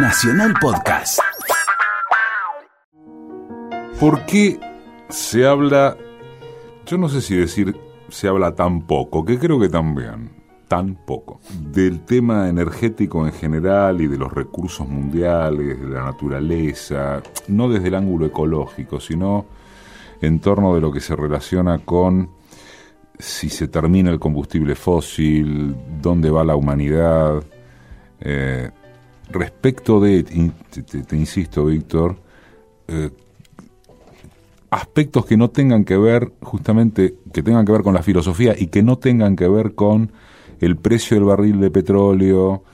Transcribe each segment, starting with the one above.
Nacional Podcast. ¿Por qué se habla, yo no sé si decir se habla tan poco, que creo que también, tan poco, del tema energético en general y de los recursos mundiales, de la naturaleza, no desde el ángulo ecológico, sino en torno de lo que se relaciona con si se termina el combustible fósil, dónde va la humanidad. Eh, respecto de, te, insisto, Víctor, eh, aspectos que no tengan que ver justamente, que tengan que ver con la filosofía y que no tengan que ver con el precio del barril de petróleo,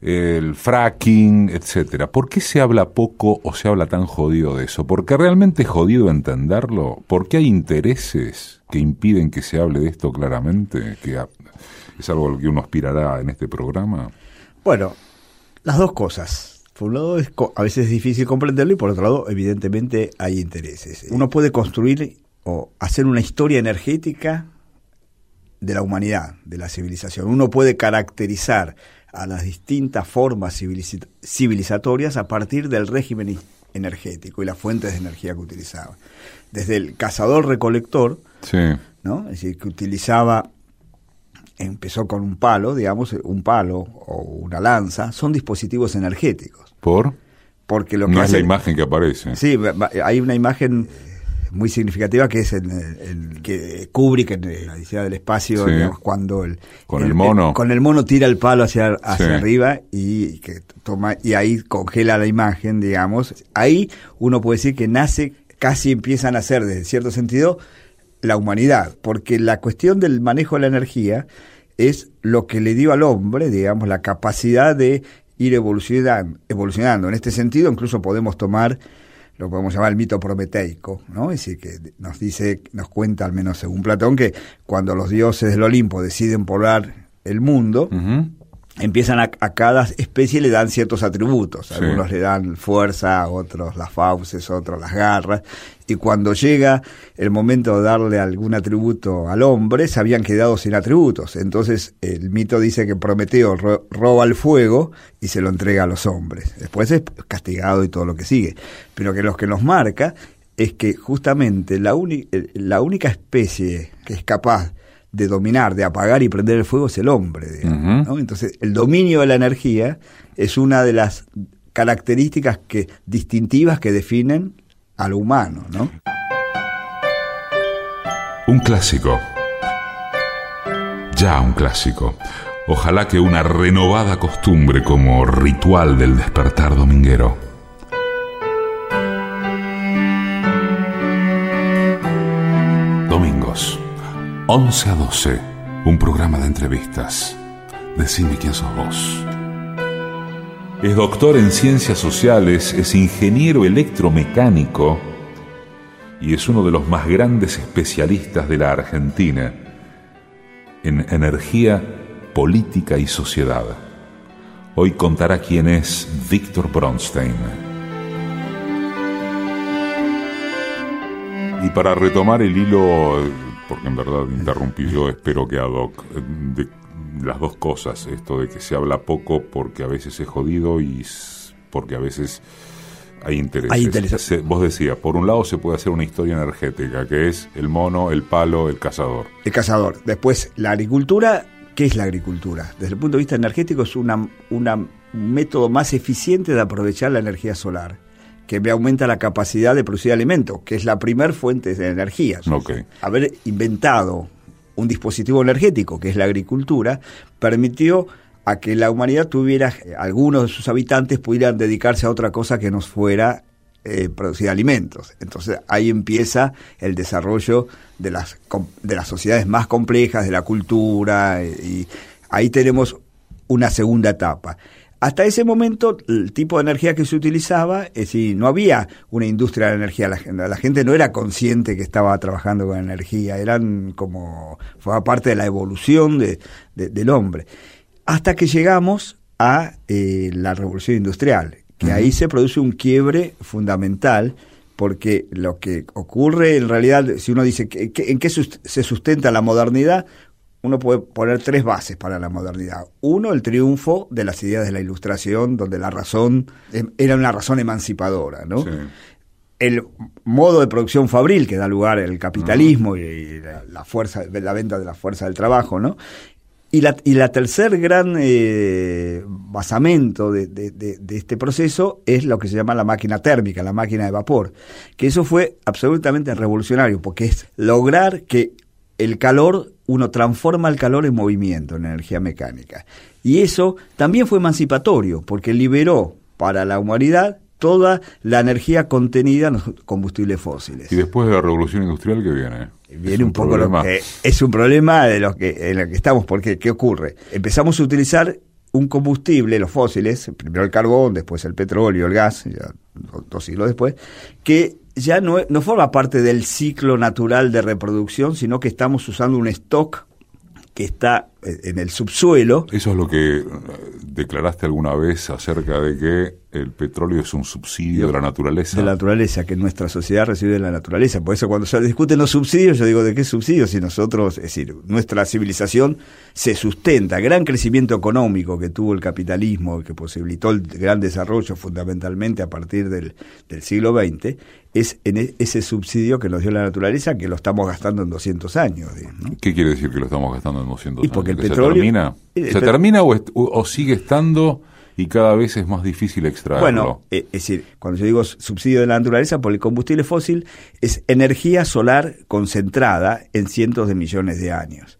el fracking, etcétera. ¿Por qué se habla poco o se habla tan jodido de eso? ¿Porque realmente es jodido entenderlo? ¿Por qué hay intereses que impiden que se hable de esto claramente? Que es algo al que uno aspirará en este programa. Bueno, las dos cosas. Por un lado, es, a veces es difícil comprenderlo y por otro lado, evidentemente, hay intereses. Uno puede construir o hacer una historia energética de la humanidad, de la civilización. Uno puede caracterizar a las distintas formas civilizatorias a partir del régimen energético y las fuentes de energía que utilizaba. Desde el cazador-recolector, ¿no? es decir, que utilizaba, empezó con un palo, digamos, un palo o una lanza, son dispositivos energéticos. ¿Por? Porque lo que no es la imagen que aparece. Sí, hay una imagen muy significativa que es el, que Kubrick en la Odisea del Espacio, cuando el, con el, mono con el mono tira el palo hacia, hacia arriba y que toma y ahí congela la imagen, digamos. Ahí uno puede decir que nace, casi empieza a nacer, desde cierto sentido, la humanidad, porque la cuestión del manejo de la energía es lo que le dio al hombre, digamos, la capacidad de ir evolucionando. evolucionando. En este sentido, incluso podemos tomar lo podemos llamar el mito prometeico, ¿no? Es decir, que nos dice, nos cuenta, al menos según Platón, que cuando los dioses del Olimpo deciden poblar el mundo, empiezan a, cada especie le dan ciertos atributos. Algunos le dan fuerza, otros las fauces, otros las garras. Y cuando llega el momento de darle algún atributo al hombre, se habían quedado sin atributos. Entonces el mito dice que Prometeo roba el fuego y se lo entrega a los hombres. Después es castigado y todo lo que sigue. Pero que lo que nos marca es que justamente la, la única especie que es capaz de dominar, de apagar y prender el fuego es el hombre. Entonces, el dominio de la energía es una de las características que, distintivas que definen al humano. ¿no? Un clásico. Ya un clásico. Ojalá que una renovada costumbre como ritual del despertar dominguero. Domingos 11 a 12, un programa de entrevistas. Decime quién sos vos. Es doctor en ciencias sociales, es ingeniero electromecánico y es uno de los más grandes especialistas de la Argentina en energía, política y sociedad. Hoy contará quién es Víctor Bronstein. Y para retomar el hilo porque en verdad interrumpí yo, espero que ad las dos cosas, esto de que se habla poco porque a veces es jodido y porque a veces hay intereses. Vos decías, por un lado se puede hacer una historia energética, que es el mono, el palo, el cazador. El cazador. Después, la agricultura, ¿qué es la agricultura? Desde el punto de vista energético es una, una, un método más eficiente de aprovechar la energía solar que me aumenta la capacidad de producir alimentos, que es la primer fuente de energía. Haber inventado un dispositivo energético, que es la agricultura, permitió a que la humanidad tuviera, algunos de sus habitantes pudieran dedicarse a otra cosa que no fuera eh, producir alimentos. Entonces ahí empieza el desarrollo de las, de las sociedades más complejas, de la cultura, eh, y ahí tenemos una segunda etapa. Hasta ese momento, el tipo de energía que se utilizaba, es decir, no había una industria de energía, la, la gente no era consciente que estaba trabajando con energía, eran como, fue parte de la evolución de, del hombre. Hasta que llegamos a eh, la revolución industrial, que ahí se produce un quiebre fundamental, porque lo que ocurre en realidad, si uno dice, ¿en qué se sustenta la modernidad? Uno puede poner tres bases para la modernidad. Uno, el triunfo de las ideas de la ilustración, donde la razón em, era una razón emancipadora, ¿no? El modo de producción fabril que da lugar al capitalismo y la, fuerza, la venta de la fuerza del trabajo, ¿no? Y la, y la tercer gran eh, basamento de, de, este proceso es lo que se llama la máquina térmica, la máquina de vapor, que eso fue absolutamente revolucionario, porque es lograr que el calor, uno transforma el calor en movimiento, en energía mecánica. Y eso también fue emancipatorio, porque liberó para la humanidad toda la energía contenida en los combustibles fósiles. Y después de la revolución industrial, ¿qué viene? Viene un, poco lo que, es un problema de los que, en el que estamos, porque ¿qué ocurre? Empezamos a utilizar un combustible, los fósiles, primero el carbón, después el petróleo, el gas, ya dos siglos después, que ya no, no forma parte del ciclo natural de reproducción, sino que estamos usando un stock que está en el subsuelo. Eso es lo que eh, declaraste alguna vez acerca de que el petróleo es un subsidio de la naturaleza. De la naturaleza, que nuestra sociedad recibe de la naturaleza. Por eso cuando se discuten los subsidios, yo digo, ¿de qué subsidios? Si nosotros, es decir, nuestra civilización se sustenta, gran crecimiento económico que tuvo el capitalismo, que posibilitó el gran desarrollo fundamentalmente a partir del, del siglo XX, es en e, ese subsidio que nos dio la naturaleza que lo estamos gastando en 200 años. ¿Qué quiere decir que lo estamos gastando en 200 y porque El petróleo, ¿Se termina, ¿Se termina o, o sigue estando y cada vez es más difícil extraerlo. Bueno, eh, es decir, cuando yo digo subsidio de la naturaleza por el combustible fósil, es energía solar concentrada en cientos de millones de años.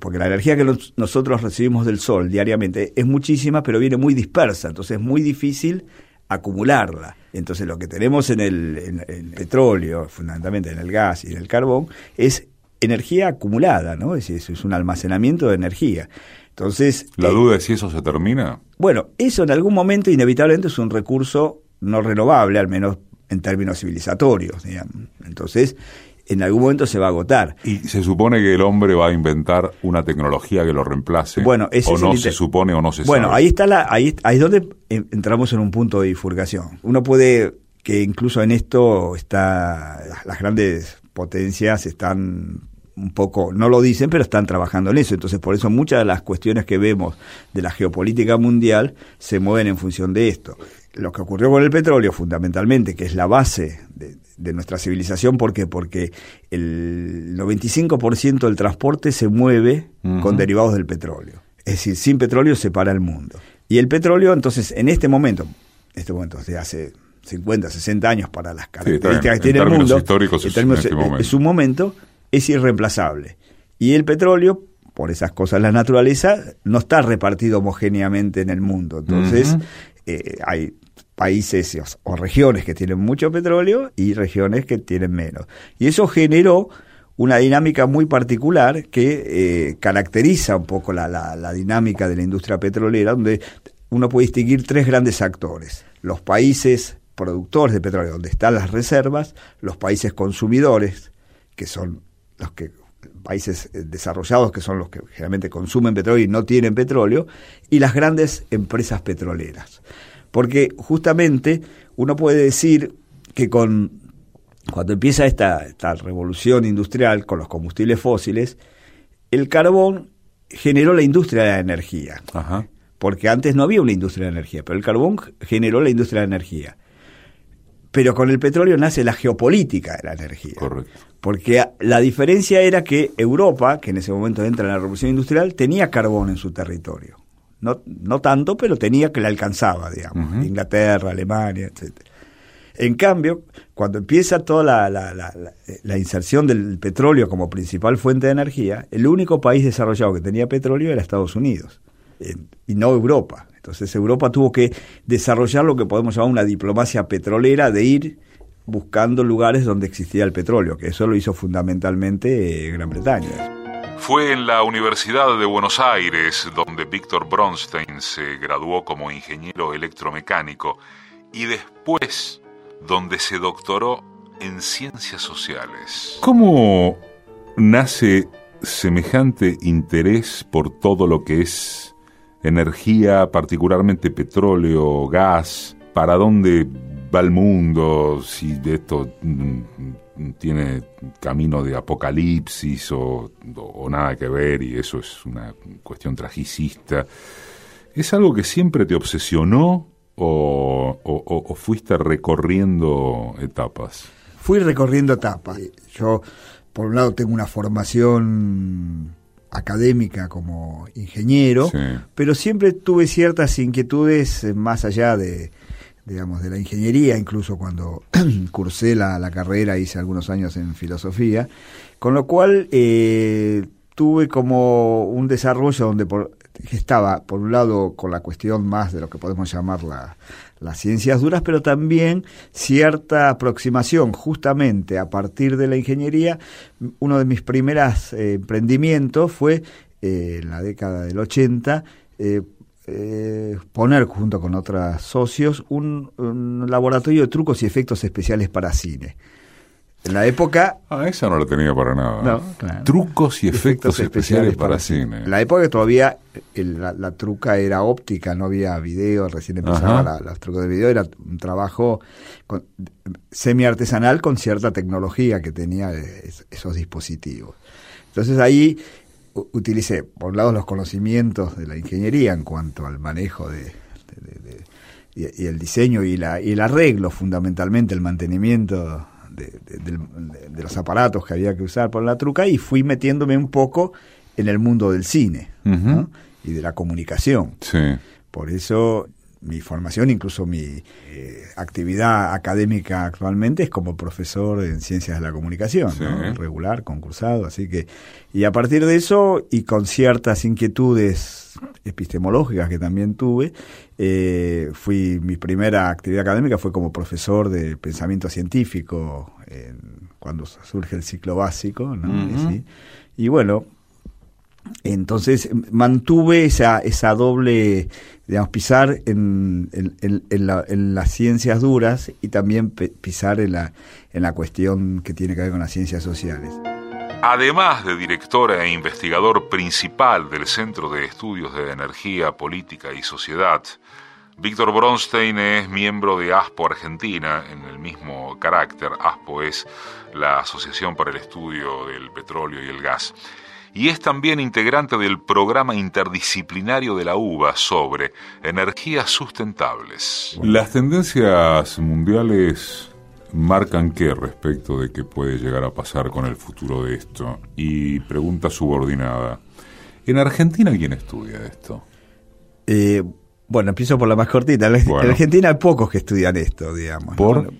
porque la energía que nosotros recibimos del sol diariamente es muchísima, pero viene muy dispersa, entonces es muy difícil acumularla. Entonces lo que tenemos en el, petróleo, fundamentalmente en el gas y en el carbón, es energía acumulada, ¿no? Es es un almacenamiento de energía. Entonces, la duda es si eso se termina. Bueno, eso en algún momento inevitablemente es un recurso no renovable, al menos en términos civilizatorios. Digamos. Entonces, en algún momento se va a agotar. ¿Y se supone que el hombre va a inventar una tecnología que lo reemplace? Bueno, o no se supone o no se bueno, ahí está la, ahí, ahí es donde entramos en un punto de bifurcación. Uno puede que incluso en esto está las grandes potencias están un poco, no lo dicen, pero están trabajando en eso. Entonces, por eso muchas de las cuestiones que vemos de la geopolítica mundial se mueven en función de esto. Lo que ocurrió con el petróleo, fundamentalmente, que es la base de, nuestra civilización, ¿por qué? Porque el 95% del transporte se mueve con derivados del petróleo. Es decir, sin petróleo se para el mundo. Y el petróleo, entonces, en este momento, en este momento, desde hace 50, 60 años para las características que tiene el mundo, históricos en este es un momento es irreemplazable. Y el petróleo, por esas cosas la naturaleza, no está repartido homogéneamente en el mundo. Entonces, eh, hay países o, regiones que tienen mucho petróleo y regiones que tienen menos. Y eso generó una dinámica muy particular que eh, caracteriza un poco la, la, dinámica de la industria petrolera, donde uno puede distinguir tres grandes actores. Los países productores de petróleo, donde están las reservas, los países consumidores, que son los que países eh, desarrollados, que son los que generalmente consumen petróleo y no tienen petróleo, y las grandes empresas petroleras. Porque justamente uno puede decir que con cuando empieza esta, esta revolución industrial con los combustibles fósiles, el carbón generó la industria de la energía. Porque antes no había una industria de energía, pero el carbón generó la industria de energía. Pero con el petróleo nace la geopolítica de la energía. Correcto. Porque la diferencia era que Europa, que en ese momento entra en la revolución industrial, tenía carbón en su territorio. No, no tanto, pero tenía que le alcanzaba, digamos. Inglaterra, Alemania, etc. En cambio, cuando empieza toda la, la, la, inserción del petróleo como principal fuente de energía, el único país desarrollado que tenía petróleo era Estados Unidos, y no Europa. Entonces Europa tuvo que desarrollar lo que podemos llamar una diplomacia petrolera de ir buscando lugares donde existía el petróleo, que eso lo hizo fundamentalmente eh, Gran Bretaña. Fue en la Universidad de Buenos Aires donde Víctor Bronstein se graduó como ingeniero electromecánico y después donde se doctoró en ciencias sociales. ¿Cómo nace semejante interés por todo lo que es energía, particularmente petróleo, gas, para dónde va el mundo, si esto mm, tiene camino de apocalipsis o, nada que ver y eso es una cuestión tragicista. ¿Es algo que siempre te obsesionó o, fuiste recorriendo etapas? Fui recorriendo etapas. Yo, por un lado, tengo una formación académica como ingeniero, pero siempre tuve ciertas inquietudes más allá de, digamos, de la ingeniería, incluso cuando cursé la, la, carrera, hice algunos años en filosofía, con lo cual eh, tuve como un desarrollo donde por, estaba, por un lado, con la cuestión más de lo que podemos llamar la, las ciencias duras, pero también cierta aproximación justamente a partir de la ingeniería. Uno de mis primeros eh, emprendimientos fue eh, en la década del 80 eh, poner junto con otros socios un, laboratorio de trucos y efectos especiales para cine. En la época... Ah, esa no la tenía para nada. Trucos y efectos, especiales, para, cine. En la época que todavía la, truca era óptica, no había video, recién empezaba los trucos de video, era un trabajo semi-artesanal con cierta tecnología que tenía esos dispositivos. Entonces ahí utilicé, por un lado, los conocimientos de la ingeniería en cuanto al manejo de, y, el diseño y, la, y el arreglo, fundamentalmente el mantenimiento de, los aparatos que había que usar por la truca y fui metiéndome un poco en el mundo del cine y de la comunicación. Por eso mi formación, incluso mi eh, actividad académica actualmente es como profesor en ciencias de la comunicación, regular, concursado, así que y a partir de eso y con ciertas inquietudes epistemológicas que también tuve, eh, fui mi primera actividad académica fue como profesor de pensamiento científico cuando surge el ciclo básico, ¿no? y bueno, entonces mantuve esa, esa doble, digamos, pisar en, en, las ciencias duras y también pisar en la, en la cuestión que tiene que ver con las ciencias sociales. Además de director e investigador principal del Centro de Estudios de Energía, Política y Sociedad, Víctor Bronstein es miembro de ASPO Argentina en el mismo carácter. ASPO es la Asociación para el Estudio del Petróleo y el Gas y es también integrante del programa interdisciplinario de la UBA sobre energías sustentables. Las tendencias mundiales marcan qué respecto de qué puede llegar a pasar con el futuro de esto. Y pregunta subordinada, ¿en Argentina quién estudia esto? Eh, bueno, empiezo por la más cortita. En Argentina hay pocos que estudian esto, digamos. ¿Por?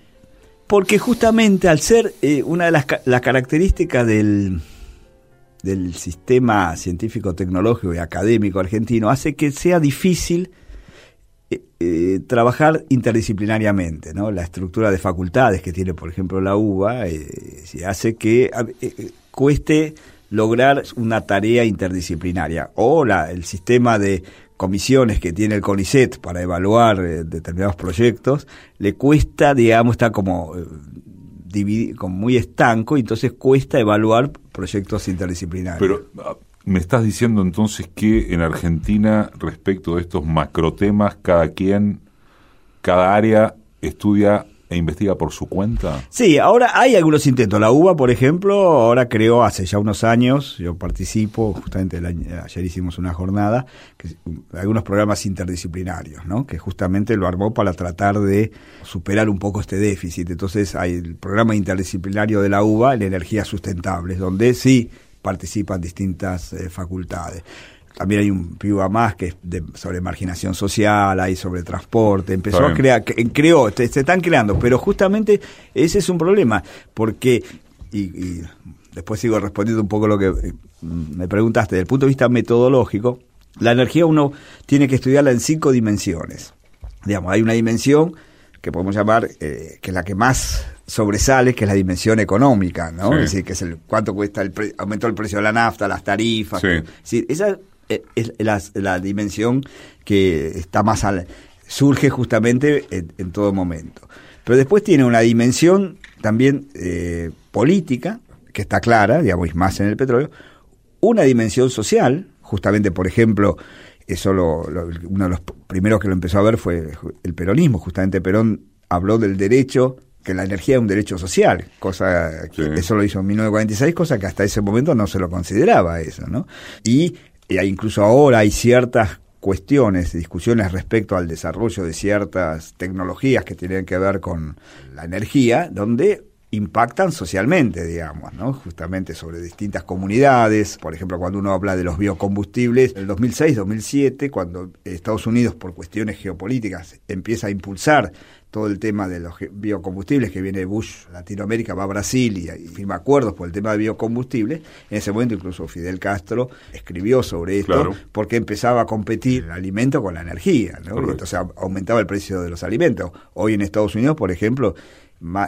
Porque justamente al ser eh, una de las, las características del del sistema científico, tecnológico y académico argentino hace que sea difícil eh, eh, trabajar interdisciplinariamente. ¿no? La estructura de facultades que tiene, por ejemplo, la UBA eh, hace que cueste lograr una tarea interdisciplinaria. O la, el sistema de comisiones que tiene el CONICET para evaluar determinados proyectos, le cuesta, digamos, está como como muy estanco y entonces cuesta evaluar proyectos interdisciplinarios. Pero ah, me estás diciendo entonces que en Argentina, respecto de estos macrotemas, cada quien, cada área estudia e investiga por su cuenta? Sí, ahora hay algunos intentos. La UBA, por ejemplo, ahora creó hace ya unos años, yo participo, justamente ayer hicimos una jornada, que, algunos programas interdisciplinarios, ¿no? que justamente lo armó para tratar de superar un poco este déficit. Entonces hay el programa interdisciplinario de la UBA en energías sustentables, donde sí participan distintas eh, facultades. También hay un piba más que es sobre marginación social, hay sobre transporte, empezó a crear, creó, se, están creando, pero justamente ese es un problema, porque, y, después sigo respondiendo un poco lo que eh, me preguntaste, desde el punto de vista metodológico, la energía uno tiene que estudiarla en cinco dimensiones. Digamos, hay una dimensión que podemos llamar, eh, que es la que más sobresale, que es la dimensión económica, ¿no? Es decir, que es el cuánto cuesta el aumento del precio de la nafta, las tarifas. Sí. esa es la, dimensión que está más al, surge justamente en, todo momento. Pero después tiene una dimensión también eh, política, que está clara, digamos, más en el petróleo, una dimensión social, justamente, por ejemplo, eso lo, uno de los primeros que lo empezó a ver fue el peronismo, justamente Perón habló del derecho que la energía es un derecho social, cosa que eso lo hizo en 1946, cosa que hasta ese momento no se lo consideraba eso, ¿no? Y, y incluso ahora hay ciertas cuestiones, discusiones respecto al desarrollo de ciertas tecnologías que tienen que ver con la energía, donde impactan socialmente, digamos, ¿no? Justamente sobre distintas comunidades. Por ejemplo, cuando uno habla de los biocombustibles, en el 2006-2007, cuando Estados Unidos, por cuestiones geopolíticas, empieza a impulsar todo el tema de los biocombustibles que viene de Bush, Latinoamérica, va a Brasil y, firma acuerdos por el tema de biocombustibles. En ese momento incluso Fidel Castro escribió sobre esto porque empezaba a competir el alimento con la energía, ¿no? Entonces aumentaba el precio de los alimentos. Hoy en Estados Unidos, por ejemplo,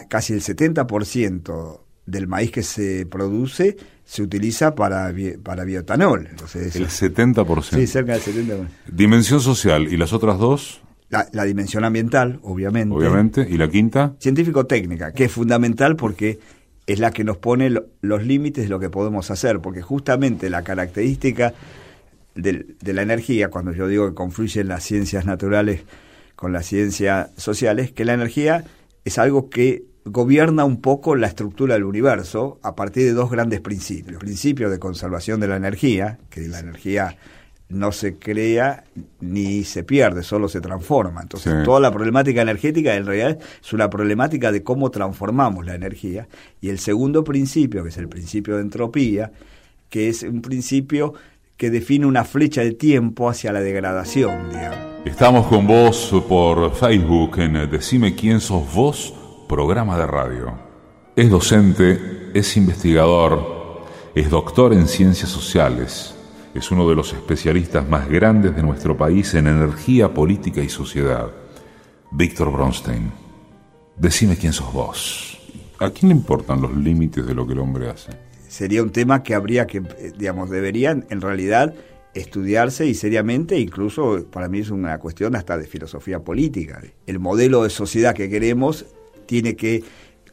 casi el 70% del maíz que se produce se utiliza para, para biotanol. Entonces, el 70%. Sí, cerca del 70%. Dimensión social. ¿Y las otras dos? La, dimensión ambiental, obviamente. Obviamente. ¿Y la quinta? Científico-técnica, que es fundamental porque es la que nos pone los límites de lo que podemos hacer, porque justamente la característica de, de la energía, cuando yo digo que confluyen las ciencias naturales con las ciencias sociales, que la energía es algo que gobierna un poco la estructura del universo a partir de dos grandes principios. El principio de conservación de la energía, que la energía no se crea ni se pierde, solo se transforma. Entonces, toda la problemática energética en realidad es una problemática de cómo transformamos la energía. Y el segundo principio, que es el principio de entropía, que es un principio que define una flecha de tiempo hacia la degradación, digamos. Estamos con vos por Facebook en Decime quién sos vos, programa de radio. Es docente, es investigador, es doctor en ciencias sociales, es uno de los especialistas más grandes de nuestro país en energía, política y sociedad. Víctor Bronstein, decime quién sos vos. ¿A quién le importan los límites de lo que el hombre hace? Sería un tema que habría que, eh, digamos, deberían en realidad estudiarse y seriamente, incluso para mí es una cuestión hasta de filosofía política. El modelo de sociedad que queremos tiene que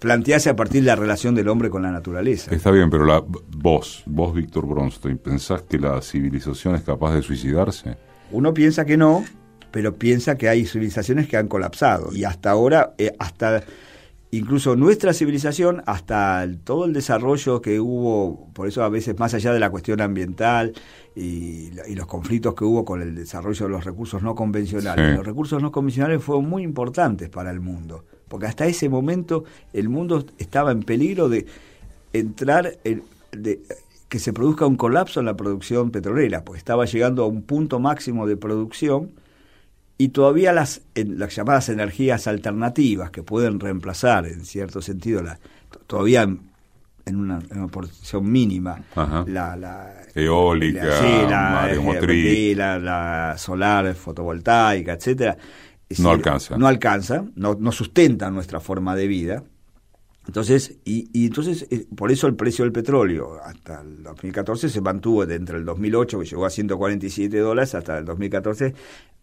plantearse a partir de la relación del hombre con la naturaleza. Está bien, pero la, vos, vos Víctor Bronstein, ¿pensás que la civilización es capaz de suicidarse? Uno piensa que no, pero piensa que hay civilizaciones que han colapsado y hasta ahora, eh, hasta incluso nuestra civilización, hasta todo el desarrollo que hubo, por eso a veces más allá de la cuestión ambiental y, los conflictos que hubo con el desarrollo de los recursos no convencionales, los recursos no convencionales fueron muy importantes para el mundo, porque hasta ese momento el mundo estaba en peligro de entrar, de, que se produzca un colapso en la producción petrolera, porque estaba llegando a un punto máximo de producción, y todavía las, las llamadas energías alternativas que pueden reemplazar en cierto sentido la, todavía en, una, porción mínima la, la, eólica la, la, la, solar fotovoltaica etcétera no alcanza. no alcanza no, no sustenta nuestra forma de vida. Entonces, y, y, entonces, eh, por eso el precio del petróleo hasta el 2014 se mantuvo de entre el 2008, que llegó a 147 dólares, hasta el 2014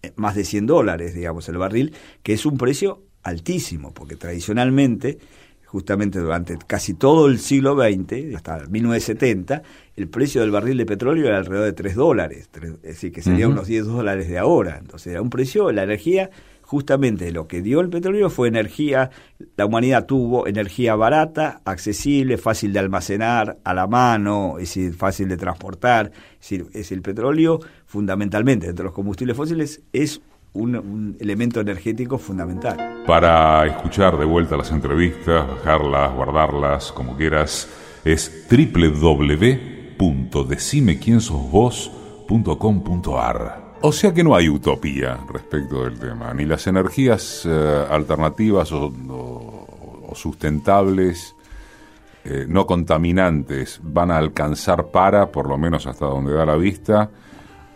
eh, más de 100 dólares, digamos, el barril, que es un precio altísimo, porque tradicionalmente, justamente durante casi todo el siglo XX, hasta 1970, el precio del barril de petróleo era alrededor de 3 dólares, es decir, que serían unos 10 dólares de ahora. Entonces era un precio, la energía justamente lo que dio el petróleo fue energía, la humanidad tuvo energía barata, accesible, fácil de almacenar, a la mano, es decir, fácil de transportar, es decir, es el petróleo fundamentalmente entre los combustibles fósiles es un, elemento energético fundamental. Para escuchar de vuelta las entrevistas, bajarlas, guardarlas, como quieras, es www.decimequiensosvos.com.ar. O sea que no hay utopía respecto del tema, ni las energías eh, alternativas o, sustentables, eh, no contaminantes, van a alcanzar para, por lo menos hasta donde da la vista,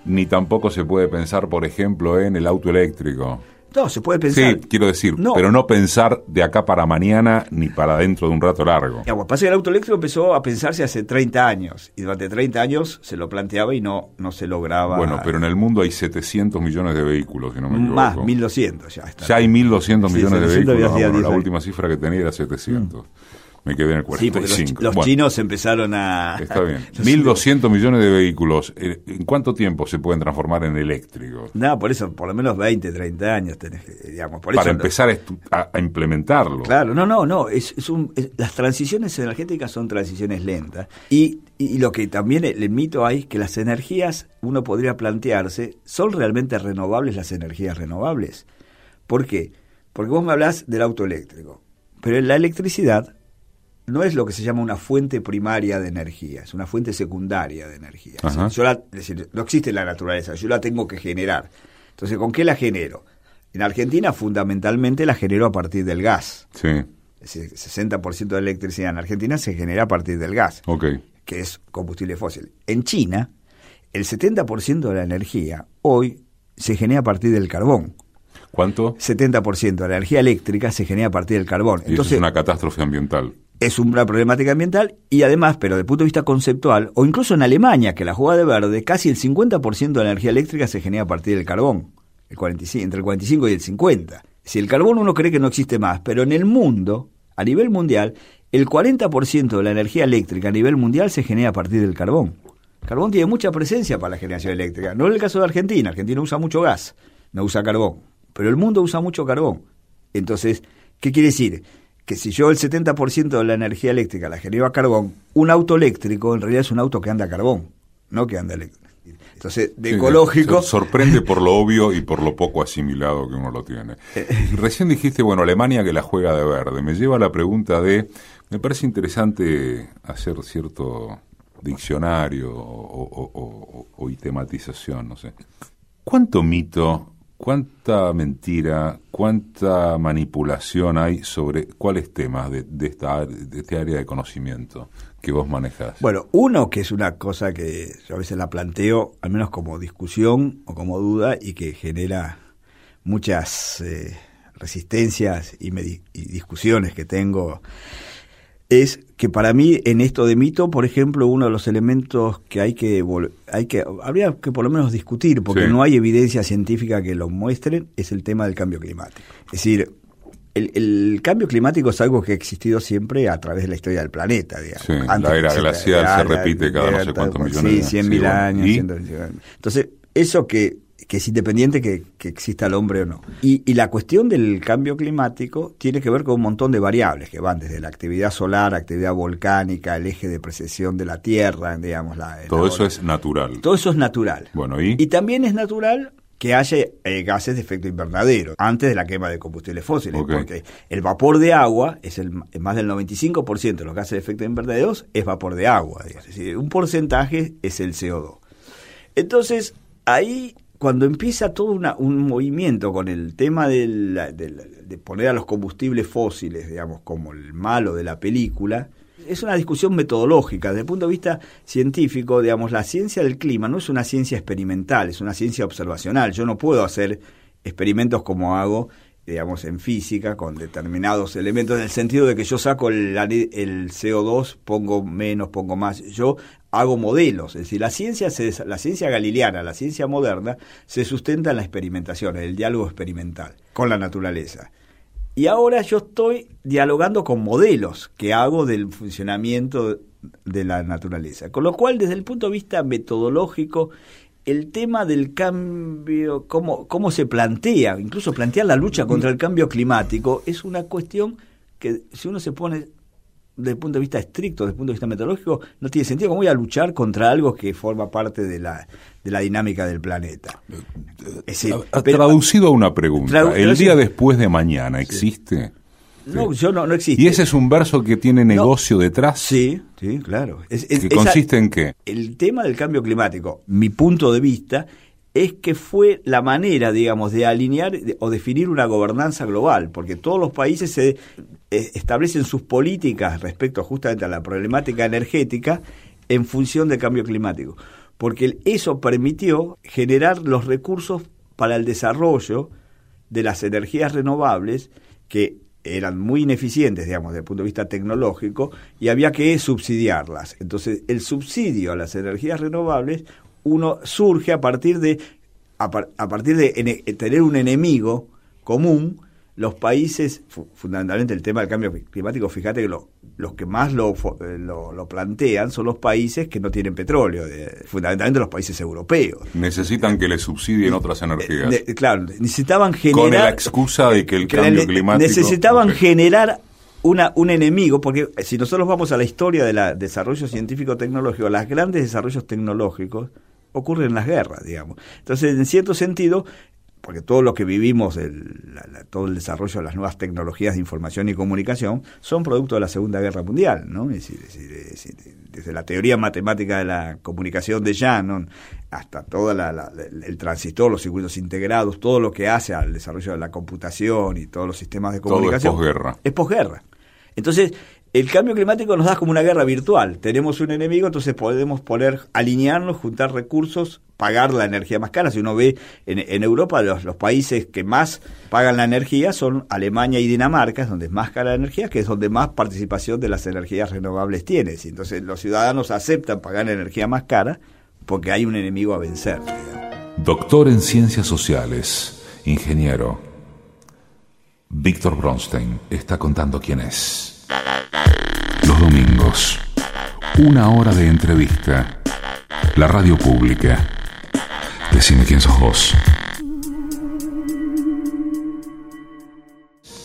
ni tampoco se puede pensar, por ejemplo, en el auto eléctrico. No, se puede pensar. Sí, quiero decir, pero no pensar de acá para mañana ni para dentro de un rato largo. Ya, pasa que el auto eléctrico empezó a pensarse hace 30 años y durante 30 años se lo planteaba y no, no se lograba. Bueno, pero en el mundo hay 700 millones de vehículos, si no me equivoco. Más, 1200 ya está. Ya hay 1200 millones de vehículos. la última cifra que tenía era 700. Me quedé en el 45. Sí, los, los chinos empezaron a... Está bien. 1.200 millones de vehículos. Eh, ¿En cuánto tiempo se pueden transformar en eléctricos? No, por eso, por lo menos 20, 30 años tenés que, digamos. Por Para empezar a, implementarlo. Claro, no, no, no. Es, un, las transiciones energéticas son transiciones lentas. Y, y lo que también el, mito hay que las energías, uno podría plantearse, ¿son realmente renovables las energías renovables? ¿Por qué? Porque vos me hablas del auto eléctrico. Pero la electricidad no es lo que se llama una fuente primaria de energía, es una fuente secundaria de energía. no existe en la naturaleza, yo la tengo que generar. Entonces, ¿con qué la genero? En Argentina, fundamentalmente, la genero a partir del gas. Sí. Es decir, 60% de electricidad en Argentina se genera a partir del gas, que es combustible fósil. En China, el 70% de la energía hoy se genera a partir del carbón. ¿Cuánto? 70% de la energía eléctrica se genera a partir del carbón. Entonces, es una catástrofe ambiental es una problemática ambiental y además, pero desde el punto de vista conceptual, o incluso en Alemania, que la juega de verde, casi el 50% de la energía eléctrica se genera a partir del carbón, el 45, entre el 45 y el 50. Si el carbón uno cree que no existe más, pero en el mundo, a nivel mundial, el 40% de la energía eléctrica a nivel mundial se genera a partir del carbón. Carbón tiene mucha presencia para la generación eléctrica. No es el caso de Argentina, Argentina usa mucho gas, no usa carbón, pero el mundo usa mucho carbón. Entonces, ¿qué quiere decir? Que si yo el 70% de la energía eléctrica la genero a carbón, un auto eléctrico en realidad es un auto que anda a carbón, no que anda eléctrico. Entonces, de ecológico... Sorprende por lo obvio y por lo poco asimilado que uno lo tiene. Recién dijiste, bueno, Alemania que la juega de verde. Me lleva a la pregunta de, me parece interesante hacer cierto diccionario o, o, tematización, no sé. ¿Cuánto mito ¿Cuánta mentira, cuánta manipulación hay sobre cuáles temas de, esta, de este área de conocimiento que vos manejas? Bueno, uno que es una cosa que yo a veces la planteo, al menos como discusión o como duda, y que genera muchas eh, resistencias y discusiones que tengo es que para mí en esto de mito, por ejemplo, uno de los elementos que hay que hay que habría que por lo menos discutir porque no hay evidencia científica que lo muestren es el tema del cambio climático. Es decir, el, cambio climático es algo que ha existido siempre a través de la historia del planeta. Digamos. la era glacial se repite cada no sé cuántos millones de años. Sí, 100 mil años. Entonces, eso que que es independiente que, exista el hombre o no. Y, la cuestión del cambio climático tiene que ver con un montón de variables que van desde la actividad solar, actividad volcánica, el eje de precesión de la Tierra, digamos. La, Todo eso es natural. Todo eso es natural. Bueno, ¿y? y también es natural que haya eh, gases de efecto invernadero antes de la quema de combustibles fósiles, porque el vapor de agua es el más del 95% de los gases de efecto invernadero es vapor de agua, es decir, un porcentaje es el CO2. Entonces, ahí cuando empieza todo un movimiento con el tema de poner a los combustibles fósiles, digamos, como el malo de la película, es una discusión metodológica. Desde el punto de vista científico, digamos, la ciencia del clima no es una ciencia experimental, es una ciencia observacional. Yo no puedo hacer experimentos como hago digamos, en física con determinados elementos, en el sentido de que yo saco el, el CO2, pongo menos, pongo más. Yo hago modelos, es decir, la ciencia, la ciencia galileana, la ciencia moderna, se sustenta en la experimentación, en el diálogo experimental con la naturaleza. Y ahora yo estoy dialogando con modelos que hago del funcionamiento de la naturaleza. Con lo cual, desde el punto de vista metodológico, el tema del cambio, cómo, cómo se plantea, incluso plantear la lucha contra el cambio climático, es una cuestión que si uno se pone desde el punto de vista estricto, desde el punto de vista metodológico, no tiene sentido. ¿Cómo voy a luchar contra algo que forma parte de la, de la dinámica del planeta? ha, traducido a una pregunta. ¿El día después de mañana existe? No, yo no, no existe. ¿Y ese es un verso que tiene negocio detrás? Sí, sí, claro. ¿Que consiste en qué? El tema del cambio climático, mi punto de vista, es que fue la manera, digamos, de alinear o definir una gobernanza global, porque todos los países se eh, establecen sus políticas respecto justamente a la problemática energética en función del cambio climático, porque eso permitió generar los recursos para el desarrollo de las energías renovables que eran muy ineficientes, digamos, desde el punto de vista tecnológico, y había que subsidiarlas. Entonces, el subsidio a las energías renovables, uno surge a partir de, a, partir de tener un enemigo común, los países, fundamentalmente el tema del cambio climático, fíjate que lo los que más lo, eh, lo, plantean son los países que no tienen petróleo, fundamentalmente los países europeos. Necesitan que les subsidien otras energías. claro, necesitaban generar... Con la excusa de que el cambio climático... Necesitaban generar una, un enemigo, porque si nosotros vamos a la historia del desarrollo científico-tecnológico, los grandes desarrollos tecnológicos ocurren en las guerras, digamos. Entonces, en cierto sentido, porque todo lo que vivimos, el, todo el desarrollo de las nuevas tecnologías de información y comunicación, son producto de la Segunda Guerra Mundial, ¿no? Es decir, desde la teoría matemática de la comunicación de Shannon hasta todo el transistor, los circuitos integrados, todo lo que hace al desarrollo de la computación y todos los sistemas de comunicación. Todo es posguerra. Es posguerra. Entonces, el cambio climático nos da como una guerra virtual. Tenemos un enemigo, entonces podemos poner, alinearnos, juntar recursos, pagar la energía más cara. Si uno ve en, Europa, los, países que más pagan la energía son Alemania y Dinamarca, es donde es más cara la energía, que es donde más participación de las energías renovables tiene. Entonces los ciudadanos aceptan pagar energía más cara porque hay un enemigo a vencer. Doctor en Ciencias Sociales, ingeniero. Víctor Bronstein está contando quién es. Los domingos, una hora de entrevista. La radio pública. Decime quién sos vos.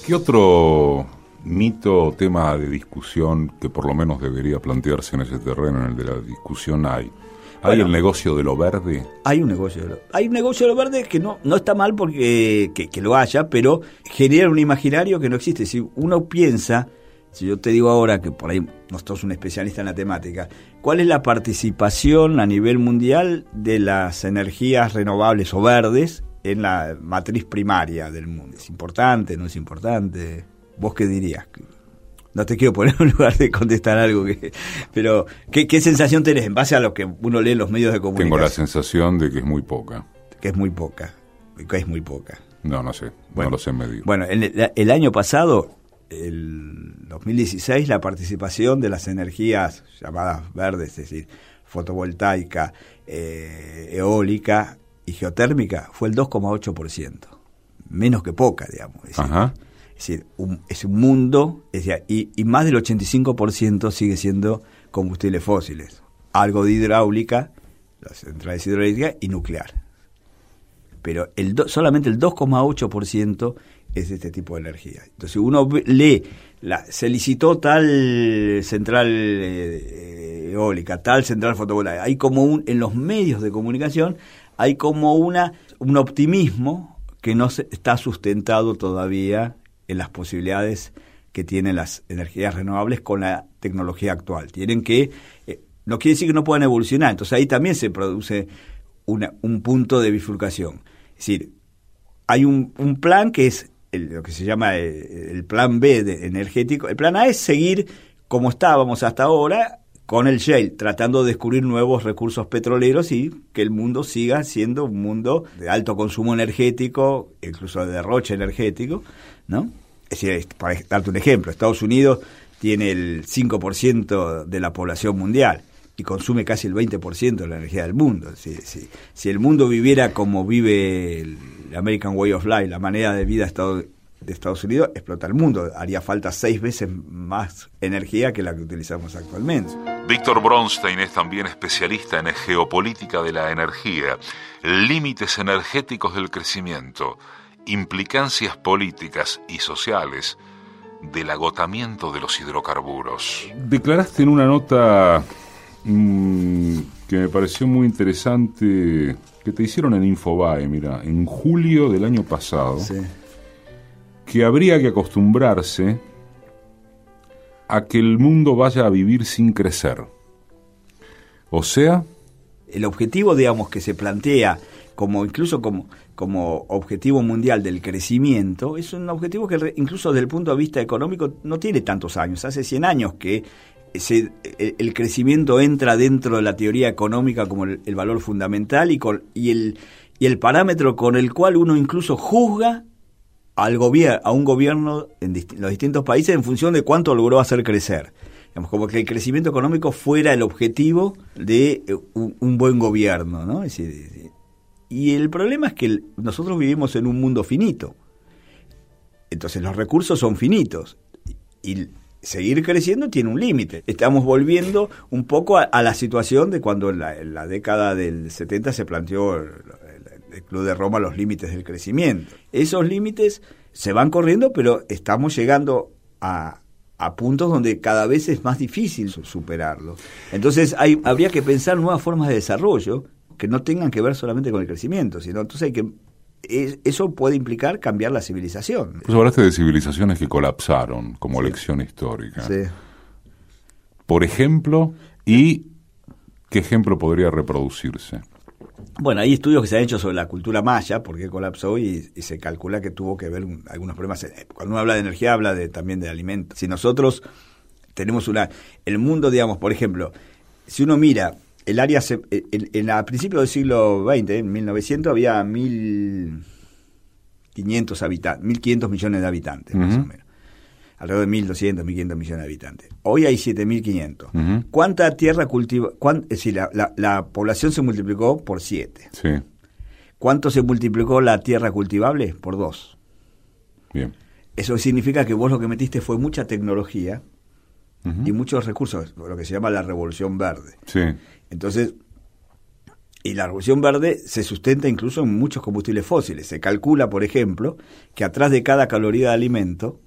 ¿Qué otro mito o tema de discusión que por lo menos debería plantearse en ese terreno, en el de la discusión, hay? ¿Hay el negocio de lo verde? Hay un negocio de lo, hay un negocio de lo verde que no, no está mal porque que lo haya, pero genera un imaginario que no existe. Si uno piensa si yo te digo ahora que por ahí no sos un especialista en la temática, ¿cuál es la participación a nivel mundial de las energías renovables o verdes en la matriz primaria del mundo? ¿Es importante? ¿No es importante? ¿Vos qué dirías? No te quiero poner en lugar de contestar algo que... Pero, ¿qué, ¿qué, sensación tenés en base a lo que uno lee en los medios de comunicación? Tengo la sensación de que es muy poca. Que es muy poca. Que es muy poca. No, no sé. no lo sé medir. Bueno, el, el año pasado el 2016 la participación de las energías llamadas verdes, es decir, fotovoltaica, eh, eólica y geotérmica, fue el 2,8%, menos que poca, digamos. Es decir, es un mundo, y, y, más del 85% sigue siendo combustibles fósiles, algo de hidráulica, las centrales hidráulicas y nuclear. Pero el solamente el 2,8% es este tipo de energía. Entonces uno lee, la, se licitó tal central eh, eólica, tal central fotovoltaica. Hay como un, en los medios de comunicación, hay como una, un optimismo que no se, está sustentado todavía en las posibilidades que tienen las energías renovables con la tecnología actual. Tienen que, eh, no quiere decir que no puedan evolucionar, entonces ahí también se produce una, un punto de bifurcación. Es decir, hay un, un plan que es lo que se llama eh, el, plan B de energético. El plan A es seguir como estábamos hasta ahora con el shale, tratando de descubrir nuevos recursos petroleros y que el mundo siga siendo un mundo de alto consumo energético, incluso de derroche energético, ¿no? Es decir, para darte un ejemplo, Estados Unidos tiene el 5% de la población mundial y consume casi el 20% de la energía del mundo. Si, si, si el mundo viviera como vive el American Way of Life, la manera de vida de Estados Unidos, explota el mundo. Haría falta seis veces más energía que la que utilizamos actualmente. Víctor Bronstein es también especialista en geopolítica de la energía, límites energéticos del crecimiento, implicancias políticas y sociales del agotamiento de los hidrocarburos. Declaraste en una nota mm, que me pareció muy interesante que te hicieron en Infobae, mira, en julio del año pasado, que habría que acostumbrarse a que el mundo vaya a vivir sin crecer. O sea... El objetivo, digamos, que se plantea como incluso como, como objetivo mundial del crecimiento, es un objetivo que incluso desde el punto de vista económico no tiene tantos años. Hace 100 años que el crecimiento entra dentro de la teoría económica como el, valor fundamental y, con, y, el, y el parámetro con el cual uno incluso juzga al gobierno, a un gobierno en los distintos países en función de cuánto logró hacer crecer. Digamos, como que el crecimiento económico fuera el objetivo de eh, un, buen gobierno. ¿no? y el problema es que nosotros vivimos en un mundo finito. Entonces los recursos son finitos. Seguir creciendo tiene un límite. Estamos volviendo un poco a, la situación de cuando en la, década del 70 se planteó el, Club de Roma los límites del crecimiento. Esos límites se van corriendo, pero estamos llegando a, a puntos donde cada vez es más difícil superarlos. Entonces hay, habría que pensar nuevas formas de desarrollo que no tengan que ver solamente con el crecimiento, sino entonces hay que eso puede implicar cambiar la civilización. Pues hablaste de civilizaciones que colapsaron como lección histórica. Sí. Por ejemplo, ¿y qué ejemplo podría reproducirse? Bueno, hay estudios que se han hecho sobre la cultura maya, porque colapsó y, se calcula que tuvo que ver algunos problemas. Cuando uno habla de energía, habla de, también de alimentos. Si nosotros tenemos una... El mundo, digamos, por ejemplo, si uno mira el área... En, a principios del siglo XX, en 1900, había 1.500 habitantes, 1.500 millones de habitantes, más o menos alrededor de 1.200, 1.500 millones de habitantes. Hoy hay 7.500. ¿Cuánta tierra cultiva? es decir, la, población se multiplicó por 7. Sí. ¿Cuánto se multiplicó la tierra cultivable? Por 2. Bien. Eso significa que vos lo que metiste fue mucha tecnología y muchos recursos, lo que se llama la revolución verde. Sí. Entonces, y la revolución verde se sustenta incluso en muchos combustibles fósiles. Se calcula, por ejemplo, que atrás de cada caloría de alimento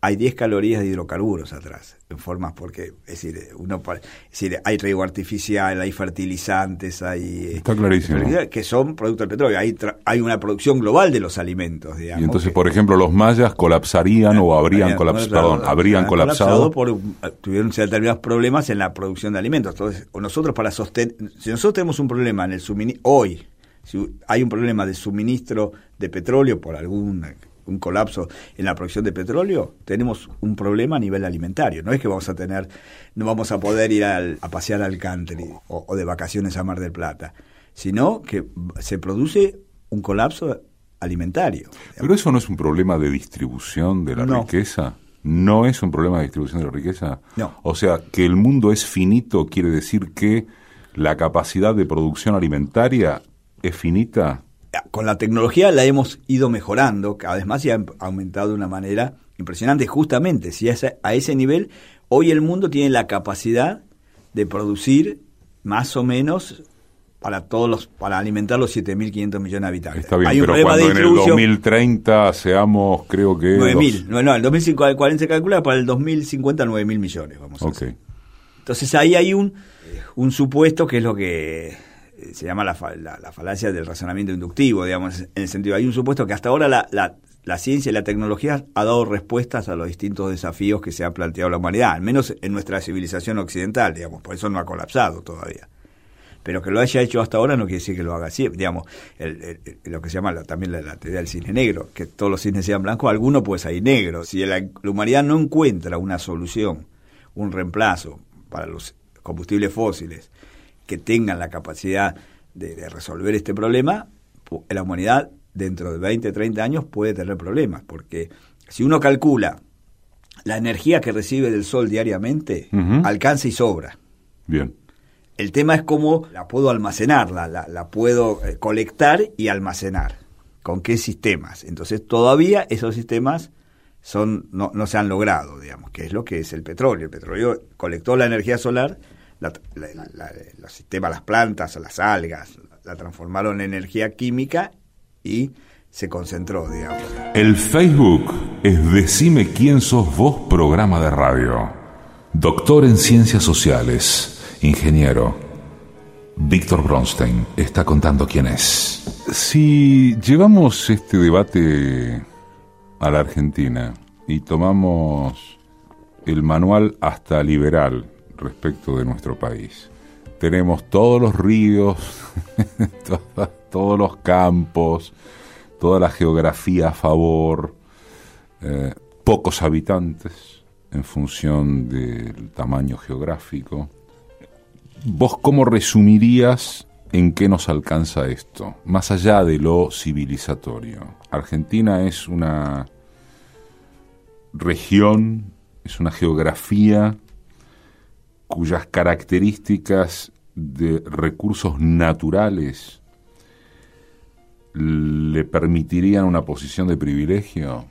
hay 10 calorías de hidrocarburos atrás, en formas porque, es decir, uno, es decir, hay riego artificial, hay fertilizantes, hay... Está clarísimo. Que son productos del petróleo, hay, hay una producción global de los alimentos, digamos. Y entonces, por ejemplo, los mayas colapsarían o habrían, colapsado, perdón, habrían colapsado. por, tuvieron determinados problemas en la producción de alimentos. Entonces, nosotros para sostener, si nosotros tenemos un problema en el suministro, hoy, si hay un problema de suministro de petróleo por alguna un colapso en la producción de petróleo, tenemos un problema a nivel alimentario. No es que vamos a tener, no vamos a poder ir a pasear al country o, de vacaciones a Mar del Plata, sino que se produce un colapso alimentario. Pero eso no es un problema de distribución de la riqueza. ¿No es un problema de distribución de la riqueza? No. O sea, que el mundo es finito quiere decir que la capacidad de producción alimentaria es finita con la tecnología la hemos ido mejorando cada vez más y ha aumentado de una manera impresionante. Justamente, si es a ese nivel, hoy el mundo tiene la capacidad de producir más o menos para todos los para alimentar los 7.500 millones de habitantes. Está bien, pero cuando en el 2030 seamos, creo que... 9.000, no, no, el 2040 se calcula para el 2050 9.000 millones, vamos a okay. Entonces ahí hay un, un supuesto que es lo que se llama la, la, falacia del razonamiento inductivo, digamos, en el sentido, hay un supuesto que hasta ahora la, la, ciencia y la tecnología ha dado respuestas a los distintos desafíos que se ha planteado la humanidad, al menos en nuestra civilización occidental, digamos, por eso no ha colapsado todavía. Pero que lo haya hecho hasta ahora no quiere decir que lo haga así, digamos, lo que se llama también la, teoría del cine negro, que todos los cines sean blancos, alguno puede salir negro. Si la humanidad no encuentra una solución, un reemplazo para los combustibles fósiles, que tengan la capacidad de, resolver este problema, la humanidad dentro de 20, 30 años puede tener problemas, porque si uno calcula la energía que recibe del sol diariamente, alcanza y sobra. Bien. El tema es cómo la puedo almacenar, la, la, puedo eh, colectar y almacenar. ¿Con qué sistemas? Entonces todavía esos sistemas son no, no se han logrado, digamos, que es lo que es el petróleo. El petróleo colectó la energía solar, los sistemas, las plantas, las algas, la transformaron en energía química y se concentró, digamos. El Facebook es Decime quién sos vos, programa de radio. Doctor en Ciencias Sociales, ingeniero. Víctor Bronstein está contando quién es. Si llevamos este debate a la Argentina y tomamos el manual hasta liberal respecto de nuestro país. Tenemos todos los ríos, todos los campos, toda la geografía a favor, eh, pocos habitantes en función del tamaño geográfico. ¿Vos cómo resumirías en qué nos alcanza esto, más allá de lo civilizatorio? Argentina es una región, es una geografía cuyas características de recursos naturales le permitirían una posición de privilegio,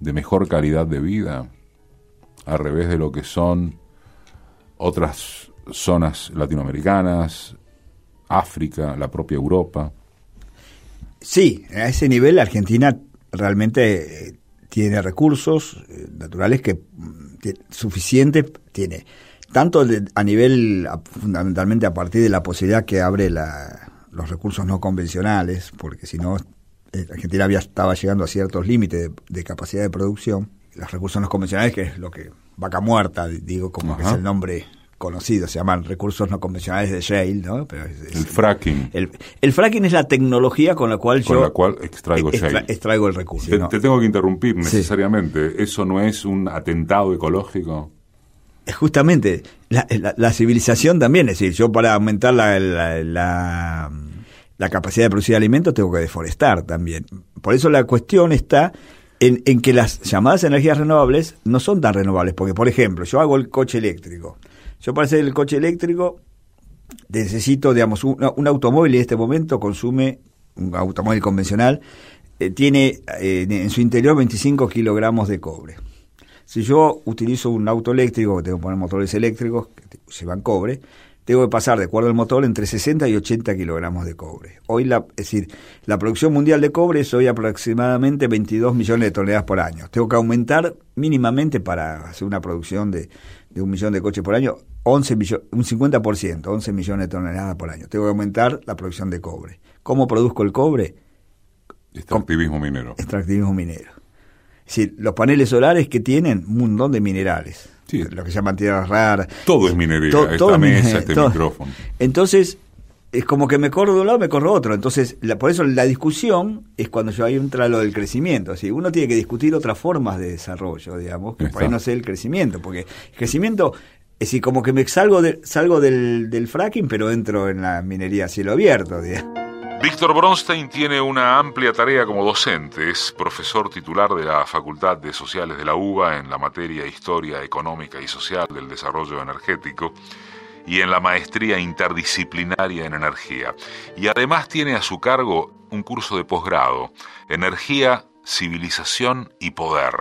de mejor calidad de vida. al revés de lo que son otras zonas latinoamericanas, África, la propia Europa. Sí, a ese nivel Argentina realmente eh, tiene recursos eh, naturales que mm, suficiente tiene tanto a nivel fundamentalmente a partir de la posibilidad que abre los recursos no convencionales, porque si no eh, Argentina había estaba llegando a ciertos límites de, capacidad de producción, los recursos no convencionales que es lo que vaca muerta digo como que es el nombre conocido, se llaman recursos no convencionales de shale, ¿no? el fracking. El, fracking es la tecnología con la cual con yo la cual extraigo, extraigo el recurso. Te, tengo que interrumpir necesariamente. ¿Eso no es un atentado ecológico? Justamente, la, civilización también, es decir, yo para aumentar la, la, capacidad de producir alimentos tengo que deforestar también. Por eso la cuestión está en, en que las llamadas energías renovables no son tan renovables, porque por ejemplo, yo hago el coche eléctrico yo para hacer el coche eléctrico necesito, digamos, un, automóvil en este momento consume, un automóvil convencional, eh, tiene eh, en su interior 25 kilogramos de cobre. Si yo utilizo un auto eléctrico, que tengo que poner motores eléctricos que llevan cobre, tengo que pasar, de acuerdo al motor, entre 60 y 80 kilogramos de cobre. Hoy, la, es decir, la producción mundial de cobre es hoy aproximadamente 22 millones de toneladas por año. Tengo que aumentar mínimamente para hacer una producción de, de un millón de coches por año, 11 un 50%, 11 millones de toneladas por año. Tengo que aumentar la producción de cobre. ¿Cómo produzco el cobre? Extractivismo minero. Extractivismo minero. Es decir, los paneles solares que tienen un montón de minerales. Lo que se llaman tierras raras. Todo es minería, esta mesa, este micrófono. Entonces, es como que me corro de un lado, me corro otro. Entonces, por eso la discusión es cuando yo ahí entra lo del crecimiento. Así, uno tiene que discutir otras formas de desarrollo, digamos, que por ahí no sé el crecimiento, porque el crecimiento es decir, como que me salgo, de, salgo del, del, fracking, pero entro en la minería a cielo abierto. Víctor Bronstein tiene una amplia tarea como docente. Es profesor titular de la Facultad de Sociales de la UBA en la materia Historia Económica y Social del Desarrollo Energético y en la maestría interdisciplinaria en energía. Y además tiene a su cargo un curso de posgrado, Energía, Civilización y Poder,